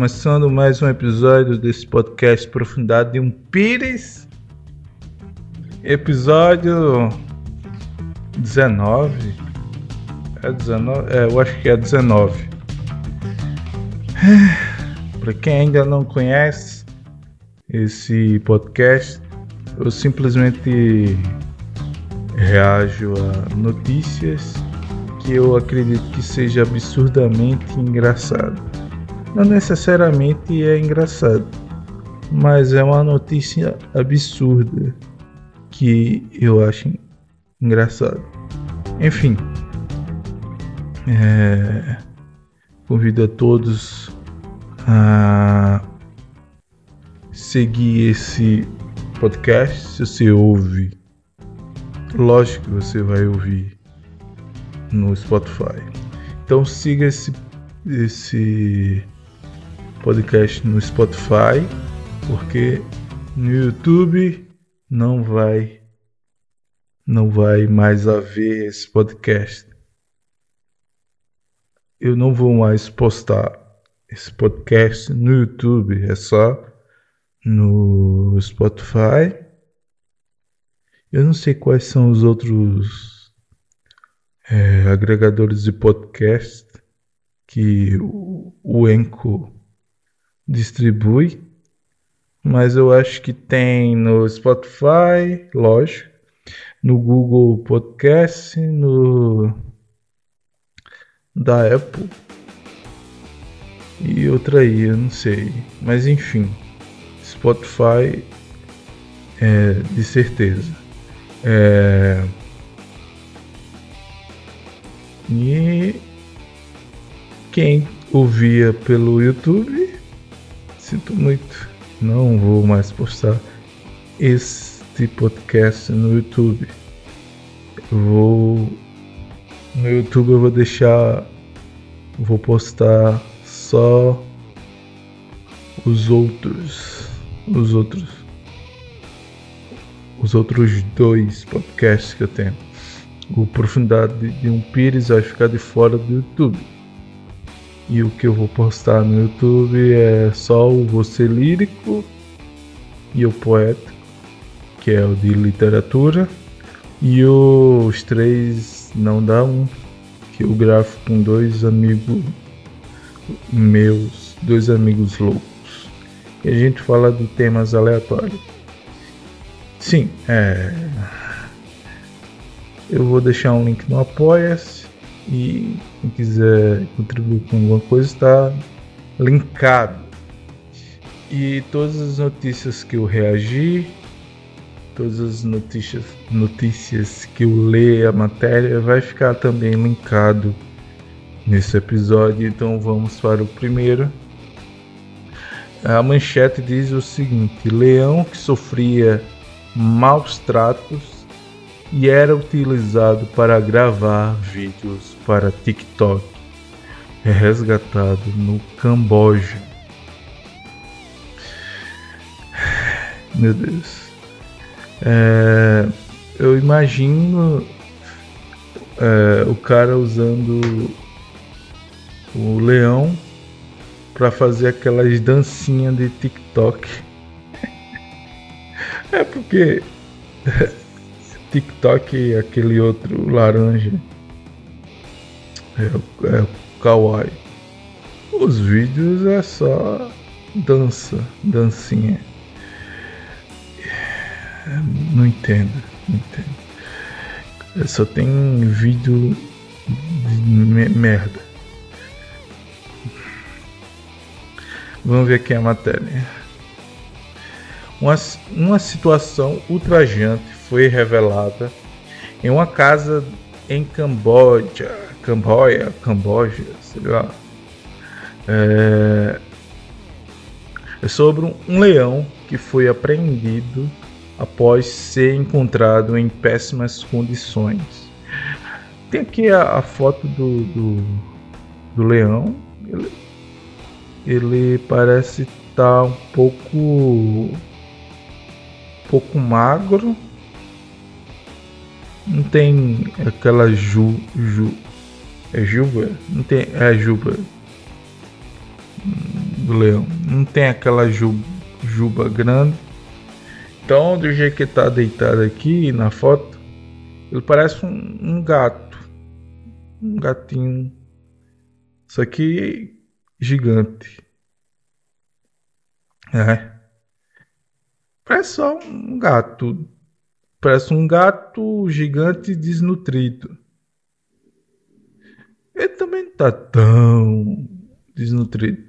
começando mais um episódio desse podcast Profundidade de um Pires. Episódio 19. É 19? É, eu acho que é 19. Para quem ainda não conhece esse podcast, eu simplesmente reajo a notícias que eu acredito que seja absurdamente engraçado. Não necessariamente é engraçado, mas é uma notícia absurda que eu acho engraçado. Enfim, é, convido a todos a seguir esse podcast. Se você ouve, lógico que você vai ouvir no Spotify. Então siga esse, esse podcast no Spotify, porque no YouTube não vai não vai mais haver esse podcast. Eu não vou mais postar esse podcast no YouTube, é só no Spotify. Eu não sei quais são os outros é, agregadores de podcast que o, o Enco distribui, mas eu acho que tem no Spotify, lógico, no Google Podcast, no da Apple e outra aí, eu não sei, mas enfim, Spotify é de certeza. É, e quem ouvia pelo YouTube, sinto muito, não vou mais postar este podcast no YouTube. Vou no YouTube eu vou deixar vou postar só os outros os outros os outros dois podcasts que eu tenho o Profundidade de um Pires vai ficar de fora do YouTube. E o que eu vou postar no YouTube é só o Você Lírico e o Poético, que é o de literatura, e os três não dá um, que eu gravo com dois amigos meus, dois amigos loucos. E a gente fala de temas aleatórios. Sim, é eu vou deixar um link no Apoia-se e quem quiser contribuir com alguma coisa está linkado. E todas as notícias que eu reagi, todas as notícias, notícias que eu ler a matéria vai ficar também linkado nesse episódio. Então vamos para o primeiro. A manchete diz o seguinte: Leão que sofria maus tratos e era utilizado para gravar vídeos para TikTok. É resgatado no Camboja. Meu Deus. É, eu imagino é, o cara usando o leão para fazer aquelas dancinhas de TikTok. É porque TikTok aquele outro laranja. É, é Kawaii. Os vídeos é só dança, dancinha. Não entendo, não entendo. Só tem vídeo de merda. Vamos ver aqui a matéria. Uma, uma situação ultrajante foi revelada em uma casa em Camboja, Camboja, Camboja, sei lá. É, é sobre um leão que foi apreendido após ser encontrado em péssimas condições. Tem aqui a, a foto do, do, do leão. Ele, ele parece estar tá um pouco, um pouco magro não tem aquela ju, ju é juba? Não tem é juba. do leão. Não tem aquela juba, juba grande. Então, do jeito que tá deitado aqui na foto, ele parece um, um gato. Um gatinho. Isso aqui gigante. É. Parece só um gato. Parece um gato gigante desnutrido. Ele também não tá tão desnutrido.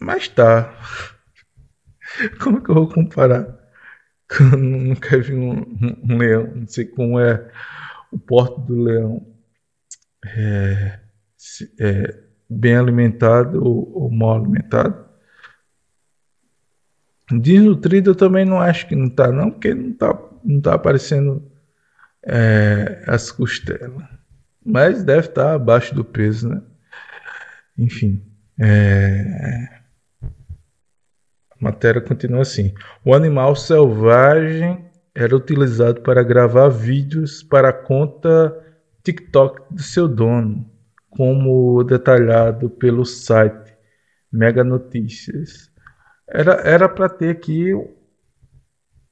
Mas tá. Como que eu vou comparar? Eu nunca vi um, um, leão, não sei como é o porte do leão. É, é bem alimentado ou, ou, mal alimentado. Desnutrido eu também não acho que não tá, não, porque não tá, não tá aparecendo é, as costelas. Mas deve estar tá abaixo do peso, né? Enfim. É... A matéria continua assim. O animal selvagem era utilizado para gravar vídeos para a conta TikTok do seu dono, como detalhado pelo site Mega Notícias. Era era para ter aqui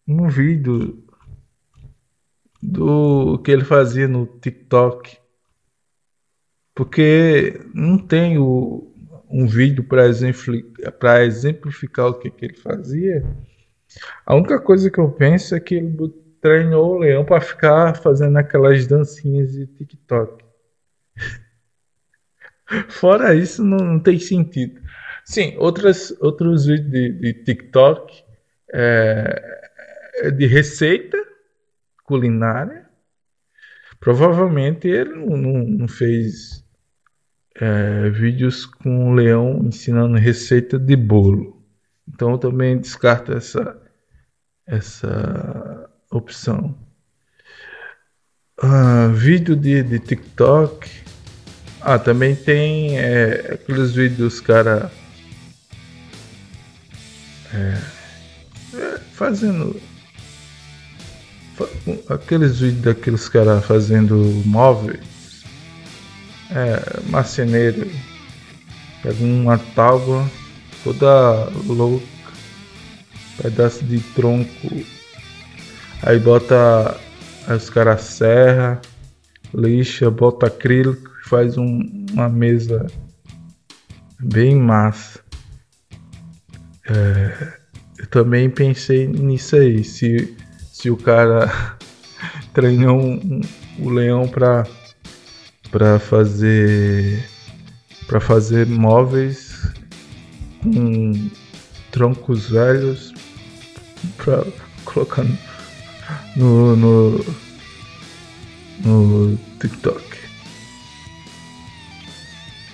um vídeo do que ele fazia no TikTok, porque não tem o, um vídeo para exemplificar, exemplificar o que, que ele fazia, a única coisa que eu penso é que ele treinou o leão para ficar fazendo aquelas dancinhas de TikTok. Fora isso, não, não, tem sentido. Sim, outras, outros vídeos de, de TikTok é, é de receita culinária. Provavelmente ele não, não, não fez é, vídeos com o leão ensinando receita de bolo. Então eu também descarto essa, essa opção. Ah, vídeo de, de TikTok. Ah, também tem é, aqueles vídeos, cara. É, fazendo. Aqueles vídeos daqueles caras fazendo móveis é, marceneiro. Pega uma tábua toda louca, pedaço de tronco. Aí bota os caras serra, lixa, bota acrílico, faz um, uma mesa bem massa. É, eu também pensei nisso aí, se, se o cara treinou um, um, o leão para para fazer para fazer móveis com troncos velhos para colocar no, no no TikTok.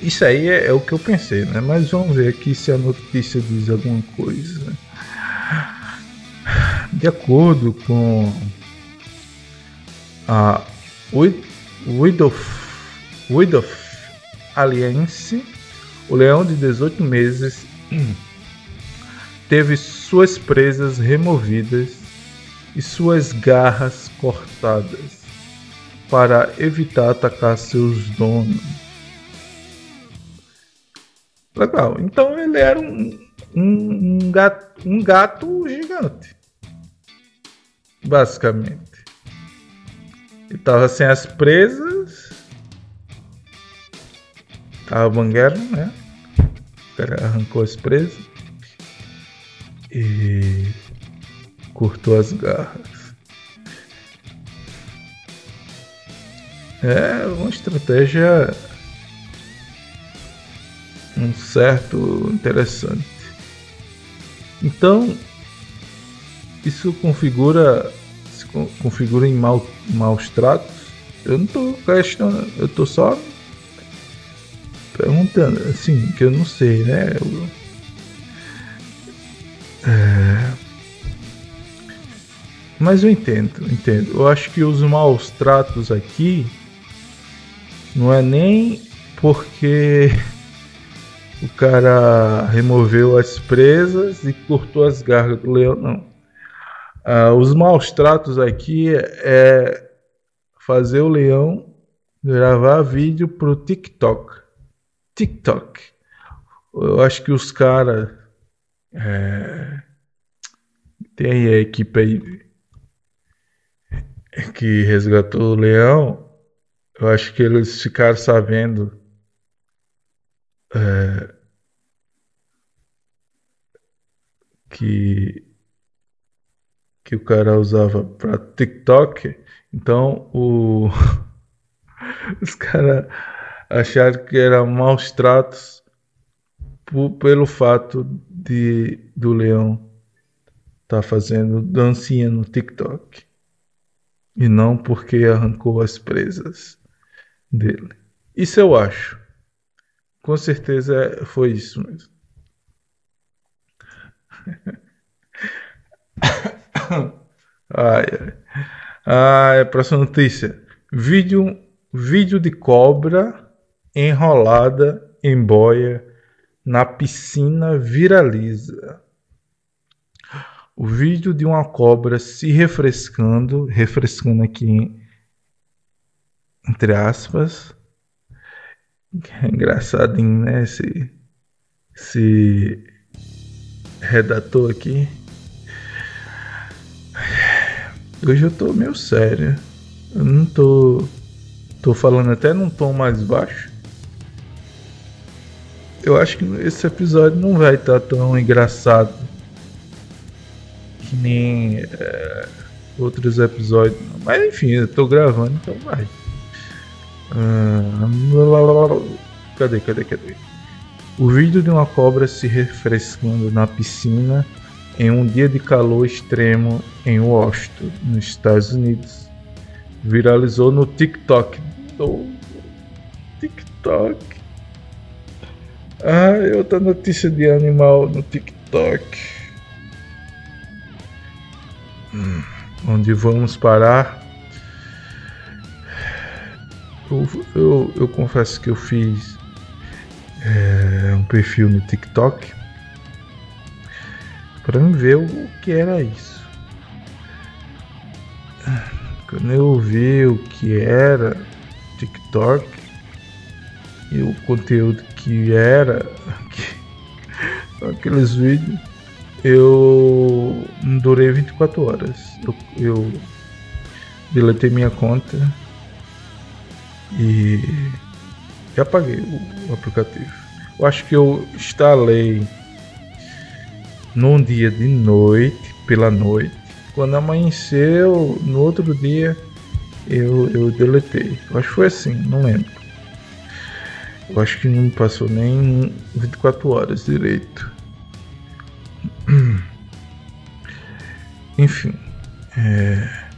Isso aí é, é, o que eu pensei, né? Mas vamos ver aqui se a notícia diz alguma coisa. De acordo com a Widow Alliance, o leão de 18 meses teve suas presas removidas e suas garras cortadas para evitar atacar seus donos. Legal, então ele era um, um, um, gato, um gato gigante, basicamente. Ele estava sem as presas a Banguera, né? O cara arrancou as presas e cortou as garras. É uma estratégia um certo interessante. Então isso configura se configura em mau, maus tratos. Eu não estou questionando, eu estou só perguntando, assim, que eu não sei, né? Eu, é... Mas eu entendo, entendo. Eu acho que os maus tratos aqui não é nem porque o cara removeu as presas e cortou as garras do leão, não. Ah, os maus tratos aqui é fazer o leão gravar vídeo pro TikTok. TikTok. eu acho que os caras. É, tem aí a equipe aí que resgatou o leão. Eu acho que eles ficaram sabendo. É, que que o cara usava para TikTok. Então o os caras acharam que era maus tratos pelo fato de do leão estar tá fazendo dancinha no TikTok e não porque arrancou as presas dele. Isso eu acho. Com certeza foi isso mesmo. ai, ai. ai, próxima notícia. Vídeo, vídeo de cobra enrolada em boia na piscina viraliza. O vídeo de uma cobra se refrescando, refrescando aqui entre aspas. É engraçadinho, né? Esse, esse redator aqui. Hoje eu tô meio sério. Eu não tô. Tô falando até num tom mais baixo. Eu acho que esse episódio não vai estar tá tão engraçado que nem é, outros episódios. Mas enfim, eu tô gravando, então vai. Ah, cadê, cadê, cadê? O vídeo de uma cobra se refrescando na piscina em um dia de calor extremo em Washington, nos Estados Unidos. Viralizou no TikTok. TikTok. Ah, outra notícia de animal no TikTok. Hum, onde vamos parar? Eu, eu, eu confesso que eu fiz é, um perfil no TikTok para ver o que era isso. Quando eu vi o que era TikTok e o conteúdo que era que, aqueles vídeos, eu durei 24 horas. Eu, eu deletei minha conta e, apaguei o, aplicativo. Eu acho que eu instalei num dia de noite, pela noite. Quando amanheceu, no outro dia, eu, eu deletei. Eu acho que foi assim, não lembro. Eu acho que não passou nem 24 horas direito. Enfim. É...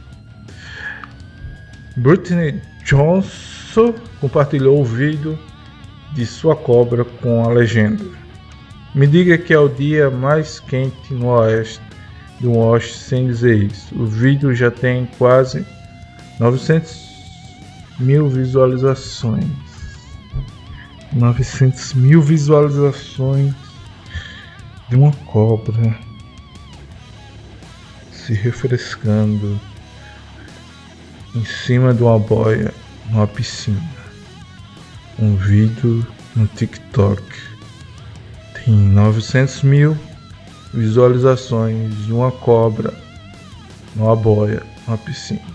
Britney Johnson compartilhou o vídeo de sua cobra com a legenda me diga que é o dia mais quente no oeste do oeste sem dizer isso. O vídeo já tem quase 900 mil visualizações. 900 mil visualizações de uma cobra se refrescando em cima de uma boia numa piscina. Um vídeo no TikTok tem 900 mil visualizações de uma cobra numa boia, numa piscina.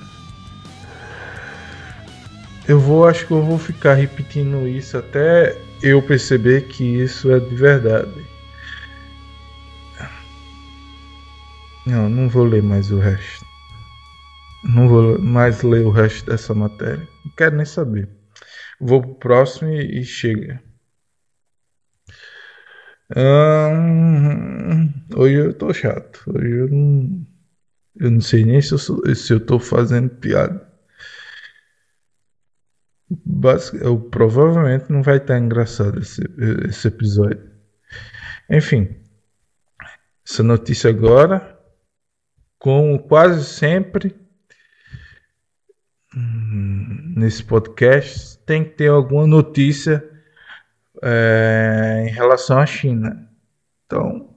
Eu vou, acho que eu vou ficar repetindo isso até eu perceber que isso é de verdade. Não, não vou ler mais o resto. Não vou mais ler o resto dessa matéria. Não quero nem saber. Vou pro próximo e, e chega. Hum, hoje eu tô chato. Hoje eu não. Eu não sei nem se eu, sou, se eu tô fazendo piada. Eu, provavelmente não vai estar engraçado esse, esse episódio. Enfim, essa notícia agora, como quase sempre nesse podcast, tem que ter alguma notícia é, em relação à China. Então,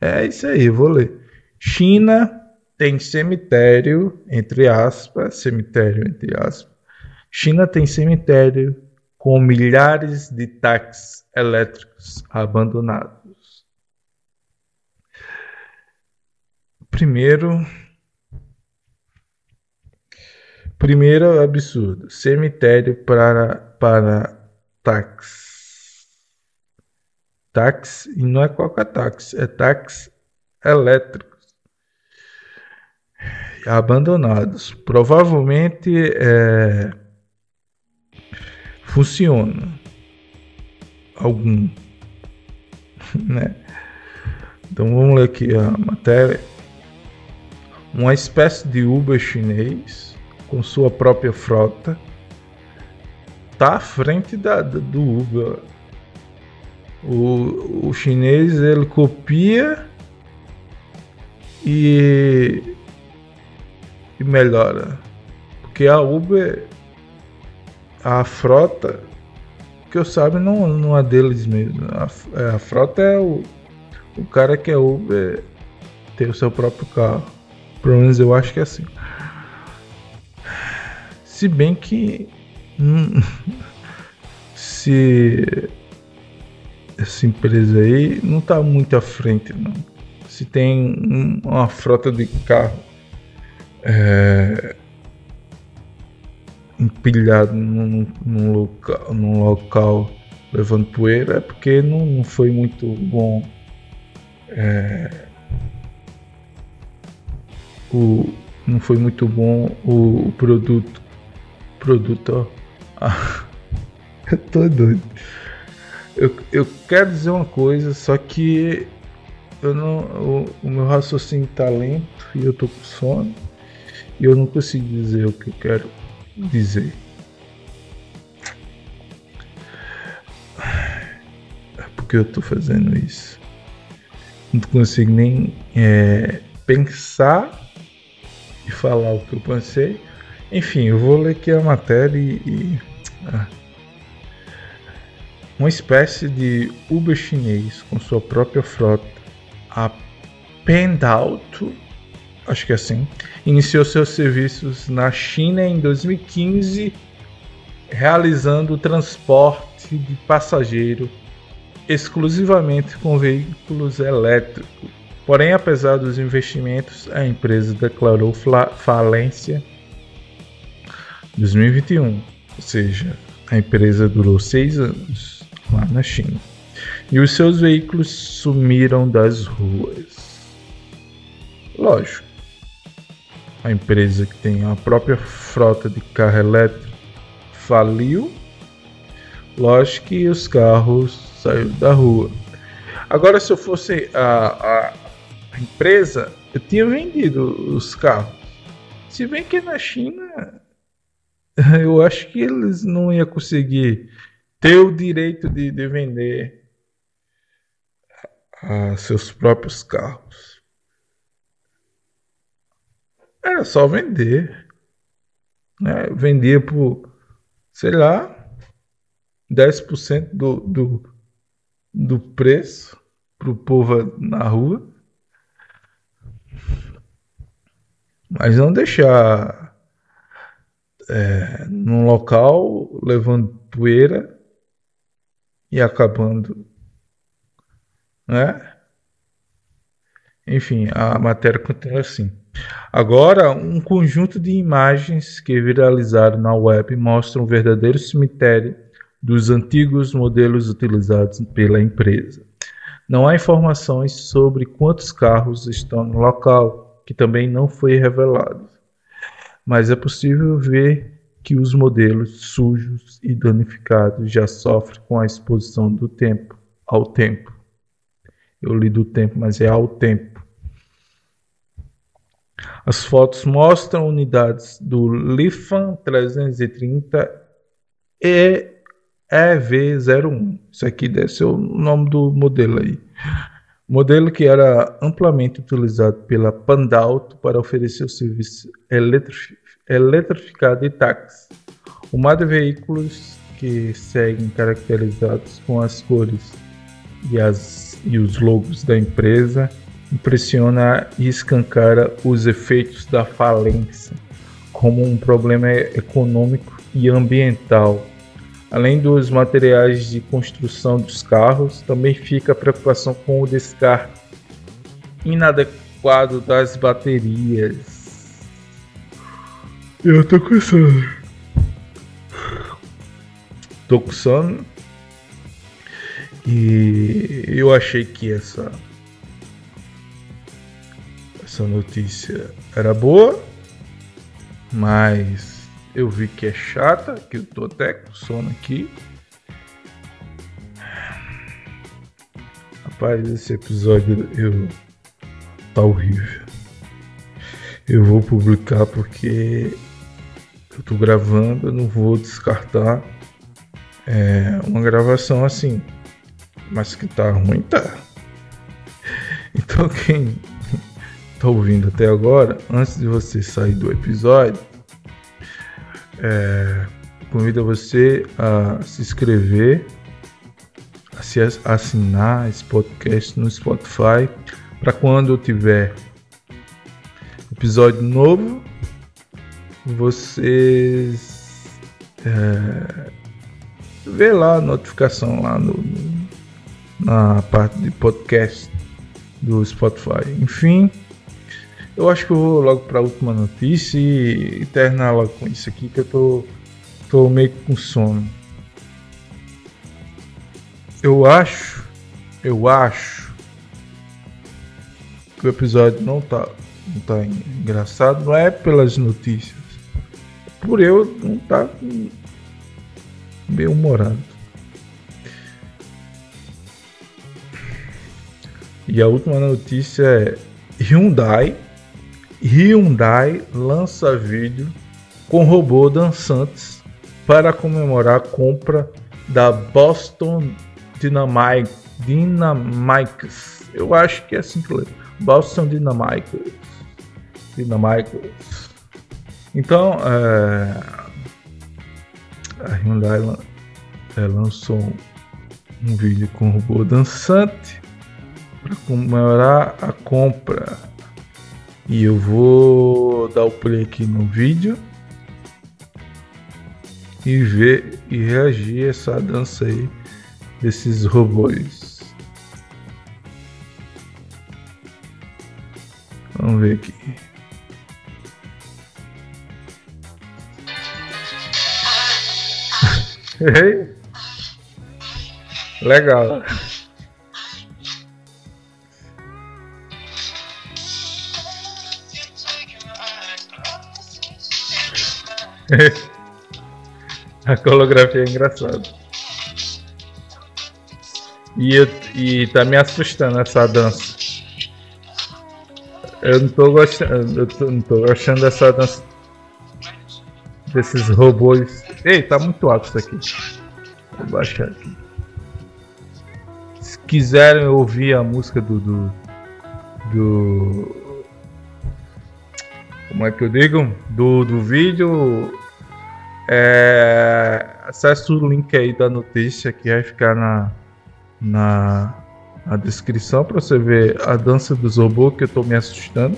é isso aí, vou ler. China tem cemitério, entre aspas, cemitério, entre aspas. China tem cemitério com milhares de táxis elétricos abandonados. Primeiro, primeiro absurdo, cemitério para para táxi. Táxi, e não é qualquer táxi, é táxi elétricos abandonados. Provavelmente é, funciona algum, né? Então vamos ler aqui a matéria. Uma espécie de Uber chinês com sua própria frota está à frente da, do Uber. O, o chinês ele copia e, e melhora. Porque a Uber a frota, que eu saiba, não, não é deles mesmo. A, é, a frota é o, o cara que é Uber ter o seu próprio carro. Pelo menos eu acho que é assim. Se bem que. Hum, se essa empresa aí não está muito à frente, não. Se tem uma frota de carro é, empilhado num, num, local, num local levando poeira é porque não, não foi muito bom é, o, não foi muito bom o, o produto produto ó. Ah, eu tô doido eu, eu quero dizer uma coisa só que eu não o, o meu raciocínio tá lento e eu tô com sono e eu não consigo dizer o que eu quero dizer. É porque eu estou fazendo isso. Não consigo nem é, pensar e falar o que eu pensei. Enfim, eu vou ler aqui a matéria e. ah. Uma espécie de Uber chinês com sua própria frota, a Pendalto acho que é assim, iniciou seus serviços na China em 2015, realizando o transporte de passageiro exclusivamente com veículos elétricos. Porém, apesar dos investimentos, a empresa declarou falência 2021, ou seja, a empresa durou seis anos lá na China e os seus veículos sumiram das ruas. Lógico, a empresa que tem a própria frota de carro elétrico faliu, lógico que os carros saíram da rua. Agora, se eu fosse a, a, a empresa, eu tinha vendido os carros. Se bem que na China, eu acho que eles não iam conseguir ter o direito de, de vender a, seus próprios carros. Era só vender. Né? Vendia por, sei lá, 10% do, do, do preço para o povo na rua. Mas não deixar é, num local levando poeira e acabando. Né? Enfim, a matéria continua assim. Agora, um conjunto de imagens que viralizaram na web mostram um verdadeiro cemitério dos antigos modelos utilizados pela empresa. Não há informações sobre quantos carros estão no local, que também não foi revelado. Mas é possível ver que os modelos sujos e danificados já sofrem com a exposição do tempo ao tempo. Eu li do tempo, mas é ao tempo as fotos mostram unidades do Lifan 330 e EV01. Isso aqui deve ser o nome do modelo aí. Modelo que era amplamente utilizado pela Pandalto para oferecer o serviço eletrificado de táxi. O mar de veículos que seguem caracterizados com as cores e, as, e os logos da empresa impressiona e escancara os efeitos da falência como um problema econômico e ambiental. Além dos materiais de construção dos carros, também fica a preocupação com o descarte inadequado das baterias. Eu tô com sono. Tô com sono. E eu achei que essa essa notícia era boa, mas eu vi que é chata, que eu tô até com sono aqui. Rapaz, esse episódio eu tá horrível. Eu vou publicar porque eu tô gravando, eu não vou descartar é, uma gravação assim. Mas que tá ruim, tá. Então quem tá ouvindo até agora, antes de você sair do episódio, é, convido você a se inscrever, a se assinar esse podcast no Spotify, para quando eu tiver episódio novo, vocês é, vê lá a notificação lá no, na parte de podcast do Spotify. Enfim, eu acho que eu vou logo para a última notícia e, terminar logo com isso aqui que eu tô, tô meio com sono. Eu acho, eu acho que o episódio não tá, não tá engraçado, não é pelas notícias, por eu não tá meio humorado. E a última notícia é Hyundai Hyundai lança vídeo com robô dançantes para comemorar a compra da Boston Dynamics. Dynamics. Eu acho que é assim que lê. Boston Dynamics. Dynamics. Então, é, a Hyundai é, lançou um vídeo com robô dançante para comemorar a compra e eu vou dar o play aqui no vídeo e ver e reagir a essa dança aí desses robôs. Vamos ver aqui. Legal. a colografia é engraçada. E, eu, e tá me assustando essa dança. Eu não tô gostando. Eu tô, não tô gostando dessa dança. Desses robôs. Ei, tá muito alto isso aqui. Vou baixar aqui. Se quiserem ouvir a música do, do, do como é que eu digo? Do, do vídeo. É, acesse o link aí da notícia que vai ficar na, na, na descrição para você ver a dança dos robôs que eu tô me assustando.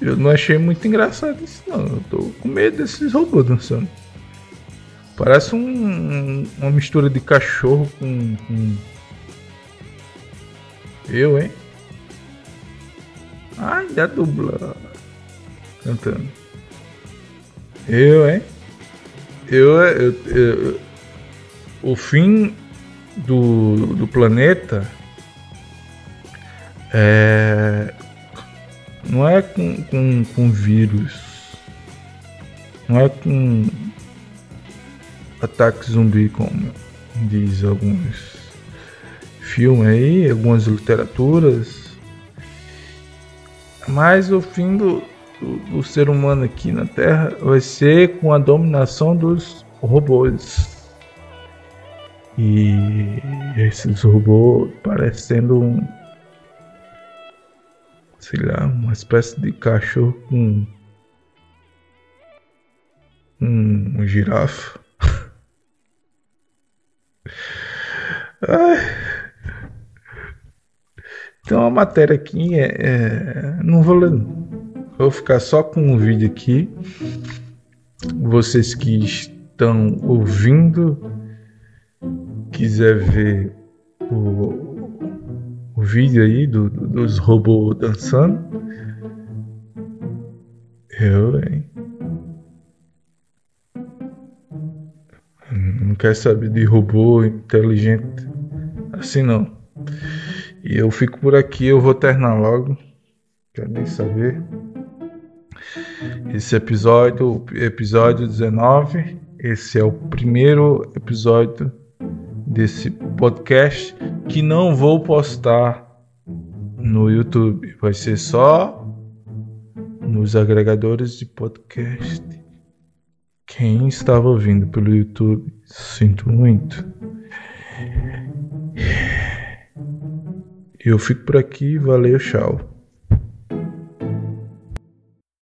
Eu não achei muito engraçado isso não. Eu tô com medo desses robôs dançando. Parece um, uma mistura de cachorro com, com... Eu, hein? Ai, da dubla cantando. Eu, hein? Eu, eu, eu, o fim do, do planeta é, não é com, com, com vírus, não é com ataque zumbi, como diz alguns filmes aí, algumas literaturas mas o fim do, do, do, ser humano aqui na Terra vai ser com a dominação dos robôs. E esses robôs parecendo um. Sei lá, uma espécie de cachorro com. Um, um girafa. Tem uma matéria aqui, é, é, não vou ler, vou ficar só com um vídeo aqui. vocês que estão ouvindo quiser ver o, o vídeo aí do, do, dos robôs dançando, eu, hein? Não quer saber de robô inteligente assim não. E eu fico por aqui, eu vou terminar logo. Quero nem saber. Esse episódio, episódio 19, esse é o primeiro episódio desse podcast que não vou postar no YouTube. Vai ser só nos agregadores de podcast. Quem estava ouvindo pelo YouTube, sinto muito. Eu fico por aqui, valeu, tchau.